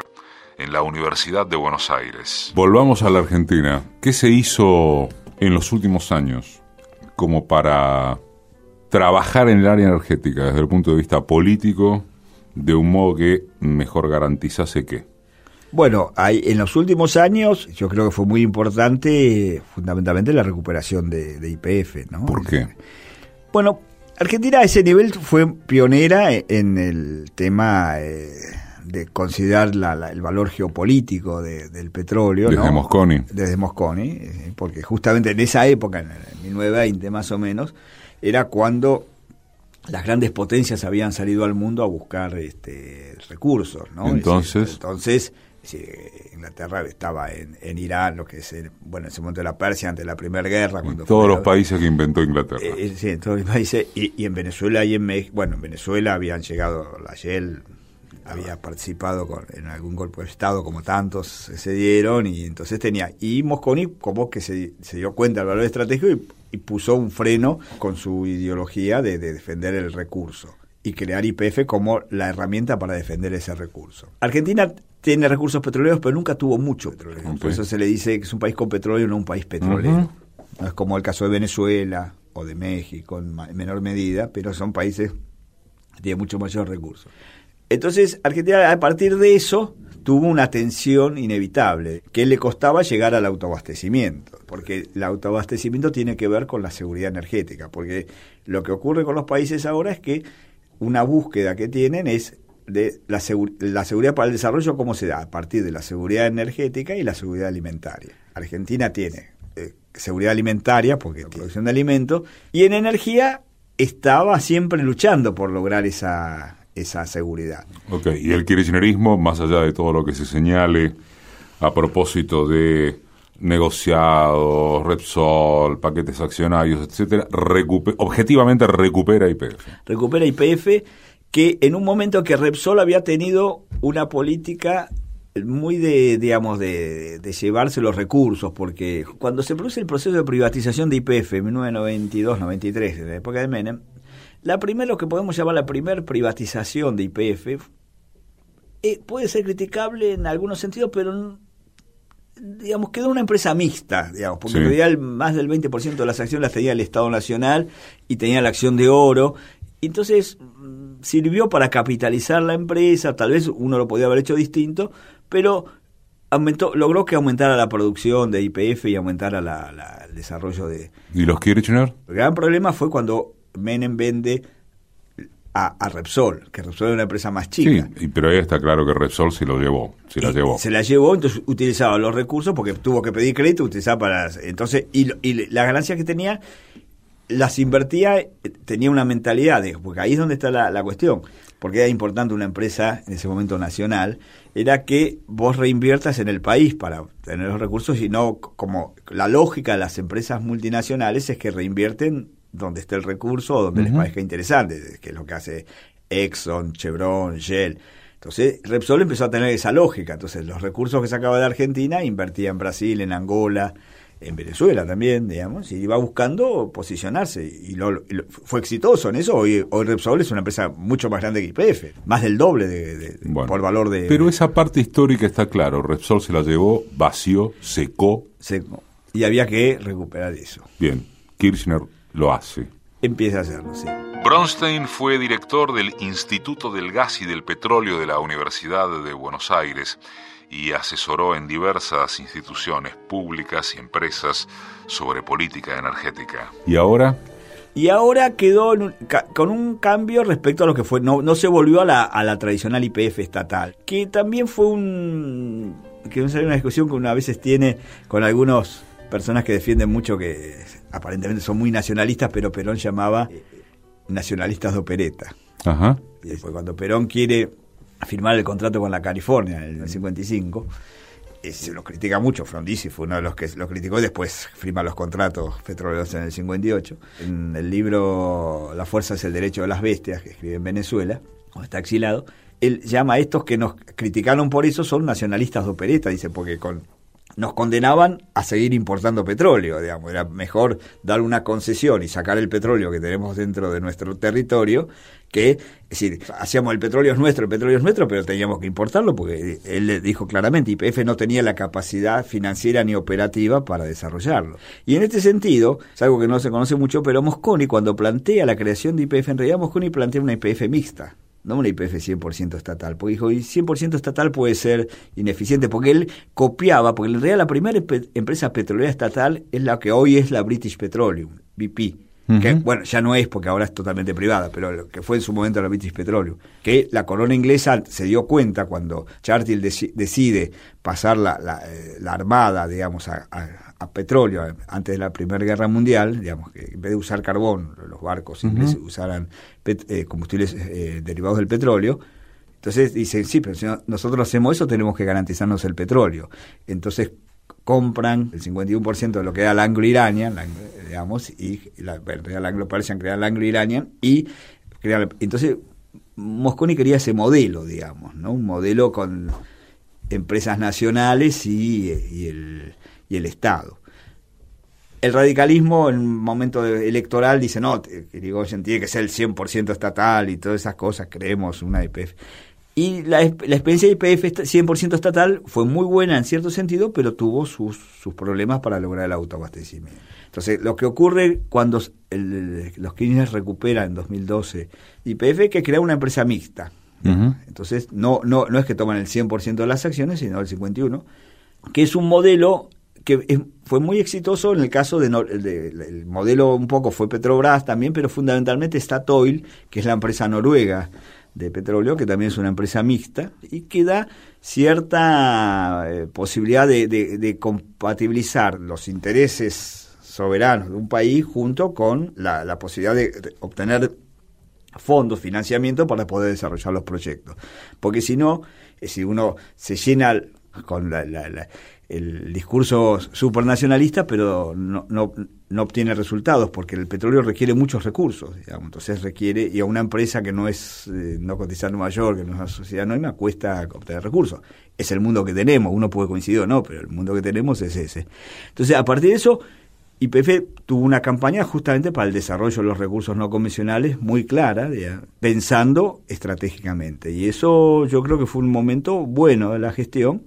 en la Universidad de Buenos Aires. Volvamos a la Argentina. ¿Qué se hizo en los últimos años como para trabajar en el área energética desde el punto de vista político de un modo que mejor garantizase qué? Bueno, hay, en los últimos años yo creo que fue muy importante fundamentalmente la recuperación de, IPF. ¿no? ¿Por qué? Bueno, Argentina a ese nivel fue pionera en el tema eh, de considerar el valor geopolítico del petróleo. Desde Mosconi. Desde Mosconi, eh, porque justamente en esa época, en 1920 más o menos, era cuando las grandes potencias habían salido al mundo a buscar este, recursos. ¿no? Entonces, entonces Inglaterra estaba en, Irán, lo que es, bueno, en ese momento de la Persia, ante la Primera Guerra. Cuando todos los países que inventó Inglaterra. Eh, eh, sí, en todos los países. Y, en Venezuela y en México, bueno, en Venezuela habían llegado la Shell, había participado en algún golpe de Estado, como tantos se dieron, y entonces tenía. Y Mosconi, como que se, dio cuenta del valor estratégico y, puso un freno con su ideología de defender el recurso y crear IPF como la herramienta para defender ese recurso. Argentina tiene recursos petroleros, pero nunca tuvo mucho petróleo. Por eso se le dice que es un país con petróleo, no un país petrolero. No es como el caso de Venezuela o de México en, menor medida, pero son países que tienen mucho mayor recursos. Entonces, Argentina a partir de eso tuvo una tensión inevitable, que le costaba llegar al autoabastecimiento, porque el autoabastecimiento tiene que ver con la seguridad energética, porque lo que ocurre con los países ahora es que una búsqueda que tienen es de la, la, seguridad para el desarrollo, ¿cómo se da? A partir de la seguridad energética y la seguridad alimentaria. Argentina tiene eh, seguridad alimentaria, porque tiene producción de alimentos, y en energía estaba siempre luchando por lograr esa, esa seguridad. Ok, y el kirchnerismo, más allá de todo lo que se señale a propósito de negociados, Repsol, paquetes accionarios, etcétera, objetivamente recupera IPF. Recupera IPF que en un momento que Repsol había tenido una política muy de, digamos, de, llevarse los recursos, porque cuando se produce el proceso de privatización de IPF en 1992-93, en la época de Menem, la primera, lo que podemos llamar la primera privatización de IPF, eh, puede ser criticable en algunos sentidos, pero digamos, quedó una empresa mixta, digamos, porque en más del 20% de las acciones las tenía el Estado Nacional y tenía la acción de oro. Entonces mm, sirvió para capitalizar la empresa, tal vez uno lo podía haber hecho distinto, pero aumentó, logró que aumentara la producción de IPF y aumentara la, el desarrollo de... ¿Y los Kirchner? El gran problema fue cuando Menem vende a, Repsol, que Repsol era una empresa más chica. Sí, pero ahí está claro que Repsol se lo llevó, se la llevó. Se la llevó, entonces utilizaba los recursos porque tuvo que pedir crédito, utilizaba para... Entonces, y, y la ganancia que tenía las invertía, tenía una mentalidad, de, porque ahí es donde está la, cuestión, porque era importante una empresa en ese momento nacional, era que vos reinviertas en el país para tener los recursos y no como la lógica de las empresas multinacionales es que reinvierten donde esté el recurso o donde les parezca interesante, que es lo que hace Exxon, Chevron, Shell. Entonces Repsol empezó a tener esa lógica, entonces los recursos que sacaba de Argentina invertía en Brasil, en Angola, en Venezuela también, digamos, y iba buscando posicionarse. Y lo, fue exitoso en eso. Hoy, hoy Repsol es una empresa mucho más grande que IPF, más del doble de, por valor de. Pero esa parte histórica está claro. Repsol se la llevó, vació, secó. Secó. Y había que recuperar eso. Bien, Kirchner lo hace. Empieza a hacerlo, sí. Bronstein fue director del Instituto del Gas y del Petróleo de la Universidad de Buenos Aires y asesoró en diversas instituciones públicas y empresas sobre política energética. ¿Y ahora? Y ahora quedó con un cambio respecto a lo que fue, no, no se volvió a la, a la tradicional IPF estatal, que también fue un, que es una discusión que una veces tiene con algunas personas que defienden mucho que aparentemente son muy nacionalistas, pero Perón llamaba eh, nacionalistas de opereta. Ajá. Y después cuando Perón quiere firmar el contrato con la California en el 55. Eh, se lo critica mucho, Frondizi fue uno de los que lo criticó y después firma los contratos petroleros en el 58. En el libro La fuerza es el derecho de las bestias, que escribe en Venezuela, o está exilado, él llama a estos que nos criticaron por eso son nacionalistas de opereta, dice, porque con nos condenaban a seguir importando petróleo, digamos, era mejor dar una concesión y sacar el petróleo que tenemos dentro de nuestro territorio que, es decir, hacíamos el petróleo es nuestro, el petróleo es nuestro, pero teníamos que importarlo porque él le dijo claramente, YPF no tenía la capacidad financiera ni operativa para desarrollarlo. Y en este sentido, es algo que no se conoce mucho, pero Mosconi cuando plantea la creación de YPF, en realidad Mosconi plantea una YPF mixta no una IPF 100% estatal, porque dijo, y 100% estatal puede ser ineficiente, porque él copiaba, porque en realidad la primera empresa petrolera estatal es la que hoy es la British Petroleum, BP, que bueno, ya no es porque ahora es totalmente privada, pero lo que fue en su momento la British Petroleum, que la corona inglesa se dio cuenta cuando Churchill decide pasar la, la, eh, armada, digamos, a a petróleo antes de la Primera Guerra Mundial, digamos, que en vez de usar carbón, los barcos ingleses usaran eh, combustibles eh, derivados del petróleo, entonces dicen, sí, pero si nosotros hacemos eso tenemos que garantizarnos el petróleo. Entonces compran el 51% de lo que era el Anglo-Iranian, digamos, y la, el Anglo-Persian crea el Anglo-Iranian, y crea, entonces Mosconi quería ese modelo, digamos, ¿no? Un modelo con empresas nacionales y, y el y el Estado. El radicalismo en un momento electoral dice, no, Irigoyen tiene que ser el 100% estatal y todas esas cosas, creemos una IPF. Y la, la experiencia de IPF 100% estatal fue muy buena en cierto sentido, pero tuvo sus, sus problemas para lograr el autoabastecimiento. Entonces, lo que ocurre cuando los Kirchner recuperan en 2012 IPF es que crea una empresa mixta. Entonces, no, no, no es que toman el 100% de las acciones, sino el 51%, que es un modelo que fue muy exitoso en el caso de, el modelo un poco fue Petrobras también, pero fundamentalmente Statoil, que es la empresa noruega de petróleo, que también es una empresa mixta, y que da cierta eh, posibilidad de, compatibilizar los intereses soberanos de un país junto con la, posibilidad de, obtener fondos, financiamiento para poder desarrollar los proyectos. Porque si no, eh, si uno se llena con la, el discurso supranacionalista, pero no, no, no, obtiene resultados, porque el petróleo requiere muchos recursos, digamos, entonces requiere, y a una empresa que no es eh, no cotizar en Nueva York, que no es una sociedad anónima, cuesta obtener recursos. Es el mundo que tenemos, uno puede coincidir o no, pero el mundo que tenemos es ese. Entonces, a partir de eso, YPF tuvo una campaña justamente para el desarrollo de los recursos no convencionales muy clara, pensando estratégicamente. Y eso yo creo que fue un momento bueno de la gestión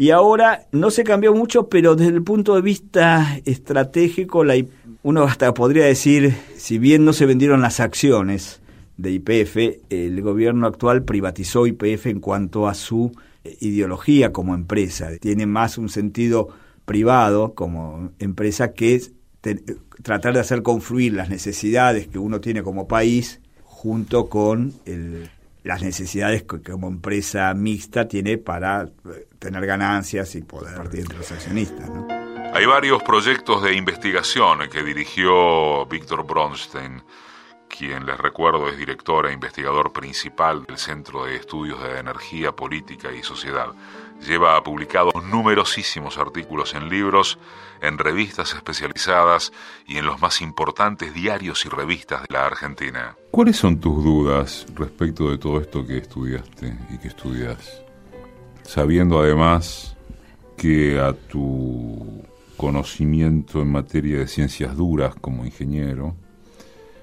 Y ahora no se cambió mucho, pero desde el punto de vista estratégico, la, uno hasta podría decir, si bien no se vendieron las acciones de IPF, el gobierno actual privatizó IPF en cuanto a su eh, ideología como empresa. Tiene más un sentido privado como empresa que es tratar de hacer confluir las necesidades que uno tiene como país junto con las necesidades que como empresa mixta tiene para eh, tener ganancias y poder entre los accionistas. Hay varios proyectos de investigación que dirigió Víctor Bronstein quien les recuerdo es director e investigador principal del Centro de Estudios de Energía, Política y Sociedad. Lleva publicados numerosísimos artículos en libros, en revistas especializadas y en los más importantes diarios y revistas de la Argentina. ¿Cuáles son tus dudas respecto de todo esto que estudiaste y que estudias? Sabiendo además que a tu conocimiento en materia de ciencias duras como ingeniero,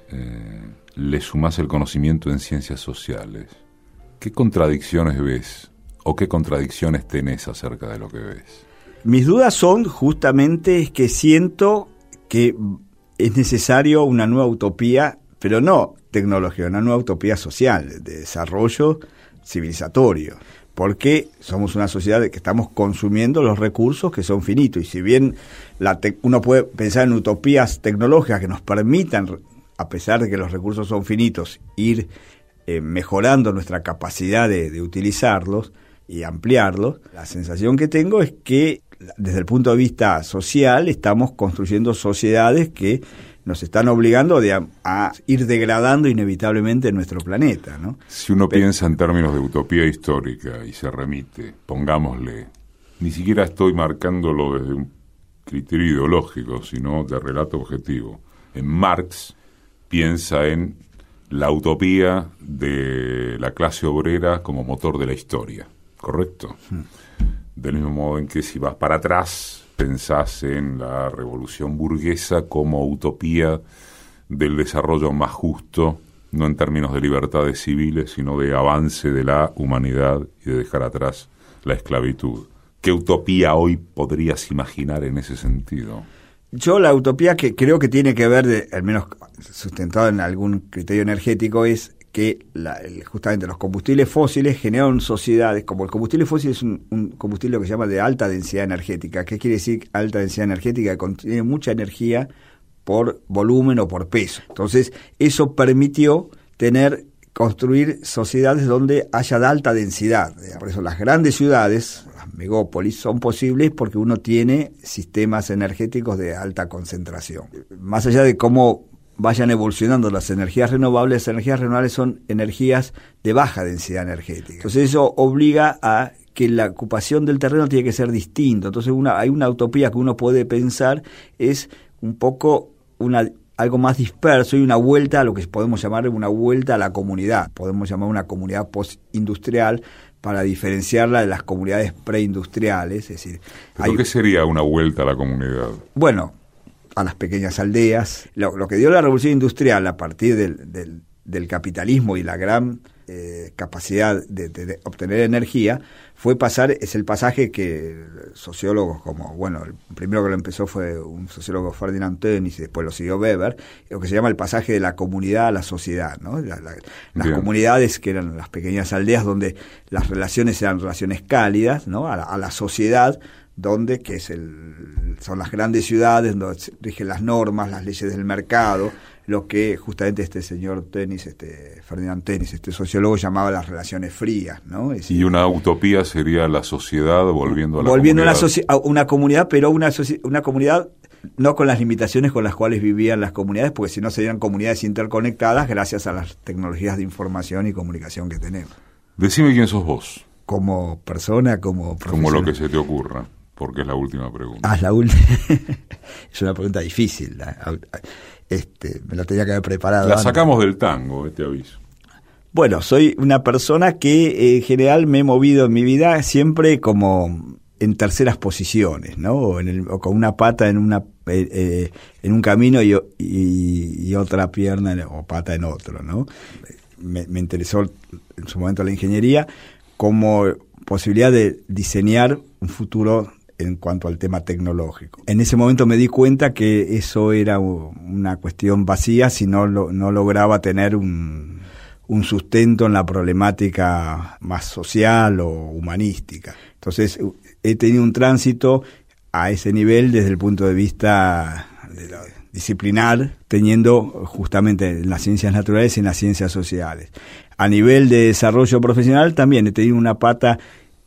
eh, le sumas el conocimiento en ciencias sociales, ¿qué contradicciones ves o qué contradicciones tenés acerca de lo que ves? Mis dudas son justamente que siento que es necesario una nueva utopía, pero no tecnología, una nueva utopía social, de desarrollo civilizatorio porque somos una sociedad que estamos consumiendo los recursos que son finitos. Y si bien la uno puede pensar en utopías tecnológicas que nos permitan a pesar de que los recursos son finitos, ir eh, mejorando nuestra capacidad de, utilizarlos y ampliarlos, la sensación que tengo es que desde el punto de vista social estamos construyendo sociedades que nos están obligando a, ir degradando inevitablemente nuestro planeta. ¿no? Si uno piensa en términos de utopía histórica y se remite, pongámosle, ni siquiera estoy marcándolo desde un criterio ideológico, sino de relato objetivo. En Marx, piensa en la utopía de la clase obrera como motor de la historia, ¿correcto? Hmm. Del mismo modo en que si vas para atrás, pensás en la revolución burguesa como utopía del desarrollo más justo, no en términos de libertades civiles, sino de avance de la humanidad y de dejar atrás la esclavitud. ¿Qué utopía hoy podrías imaginar en ese sentido? Yo la utopía que creo que tiene que ver, de, al menos sustentado en algún criterio energético, es que justamente los combustibles fósiles generan sociedades, como el combustible fósil es un, combustible que se llama de alta densidad energética. ¿Qué quiere decir alta densidad energética? Que contiene mucha energía por volumen o por peso. Entonces, eso permitió tener construir sociedades donde haya de alta densidad. Por eso las grandes ciudades, las megópolis, son posibles porque uno tiene sistemas energéticos de alta concentración. Más allá de cómo vayan evolucionando las energías renovables, las energías renovables son energías de baja densidad energética. Entonces eso obliga a que la ocupación del terreno tiene que ser distinto. Entonces una, hay una utopía que uno puede pensar es un poco una algo más disperso y una vuelta a lo que podemos llamar una vuelta a la comunidad. Podemos llamar una comunidad postindustrial para diferenciarla de las comunidades preindustriales. Es decir, ¿Pero qué sería una vuelta a la comunidad? Bueno, a las pequeñas aldeas. Lo, que dio la revolución industrial a partir del, del capitalismo y la gran eh, capacidad de, obtener energía fue pasar, es el pasaje que sociólogos como, bueno, el primero que lo empezó fue un sociólogo Ferdinand Tönnies y después lo siguió Weber, lo que se llama el pasaje de la comunidad a la sociedad, ¿no? las comunidades que eran las pequeñas aldeas donde las relaciones eran relaciones cálidas, ¿no? A la, a la sociedad donde, que es el, son las grandes ciudades donde rigen las normas, las leyes del mercado, lo que justamente este señor Tenis, este Ferdinand Tenis, este sociólogo llamaba las relaciones frías, ¿no? y una utopía sería la sociedad volviendo a la volviendo comunidad. a una comunidad, pero una, una comunidad no con las limitaciones con las cuales vivían las comunidades, porque si no serían comunidades interconectadas gracias a las tecnologías de información y comunicación que tenemos. Decime quién sos vos. Como persona, como Como lo que se te ocurra, porque es la última pregunta. Ah, la última. es una pregunta difícil. Este, me la tenía que haber preparado. La sacamos del tango, este aviso. Bueno, soy una persona que en general me he movido en mi vida siempre como en terceras posiciones, ¿no? O, en el, con una pata en una eh, eh, en un camino y, y, otra pierna o pata en otro, ¿no? Me, me, interesó en su momento la ingeniería como posibilidad de diseñar un futuro en cuanto al tema tecnológico. En ese momento me di cuenta que eso era una cuestión vacía si no, no lograba tener un, un sustento en la problemática más social o humanística. Entonces he tenido un tránsito a ese nivel desde el punto de vista disciplinar, teniendo justamente en las ciencias naturales y en las ciencias sociales. A nivel de desarrollo profesional también he tenido una pata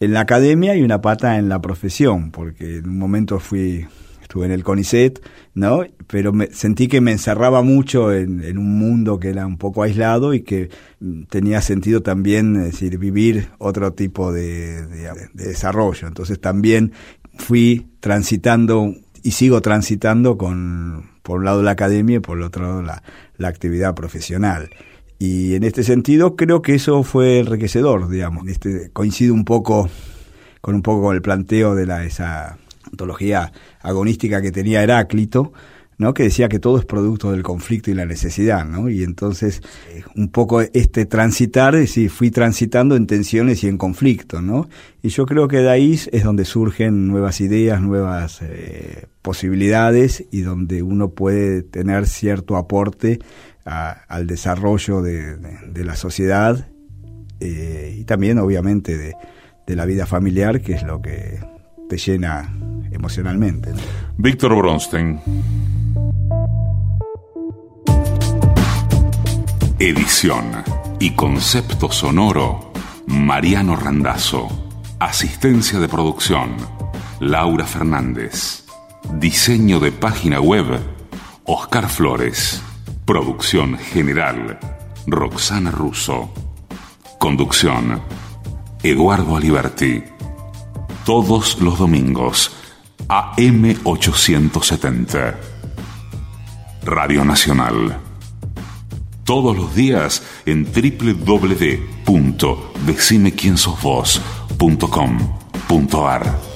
en la academia y una pata en la profesión, porque en un momento fui estuve en el CONICET, ¿no? Pero me, sentí que me encerraba mucho en, un mundo que era un poco aislado y que mm, tenía sentido también, es decir, vivir otro tipo de, desarrollo. Entonces también fui transitando y sigo transitando con, por un lado la academia y por el otro lado la, la actividad profesional. Y en este sentido creo que eso fue enriquecedor, digamos. Este, coincide un poco con un poco con el planteo de la, esa ontología agonística que tenía Heráclito, ¿no? que decía que todo es producto del conflicto y la necesidad, ¿no? Y entonces, eh, un poco este transitar, es decir, fui transitando en tensiones y en conflicto, ¿no? Y yo creo que de ahí es donde surgen nuevas ideas, nuevas eh, posibilidades y donde uno puede tener cierto aporte al desarrollo de, la sociedad eh, y también, obviamente, de, de la vida familiar, que es lo que te llena emocionalmente. Víctor Bronstein. Edición y concepto sonoro, Mariano Randazzo. Asistencia de producción, Laura Fernández. Diseño de página web, Oscar Flores. Producción general, Roxana Russo. Conducción, Eduardo Aliberti. Todos los domingos AM870. Radio Nacional. Todos los días en www.decimequiensosvos.com.ar.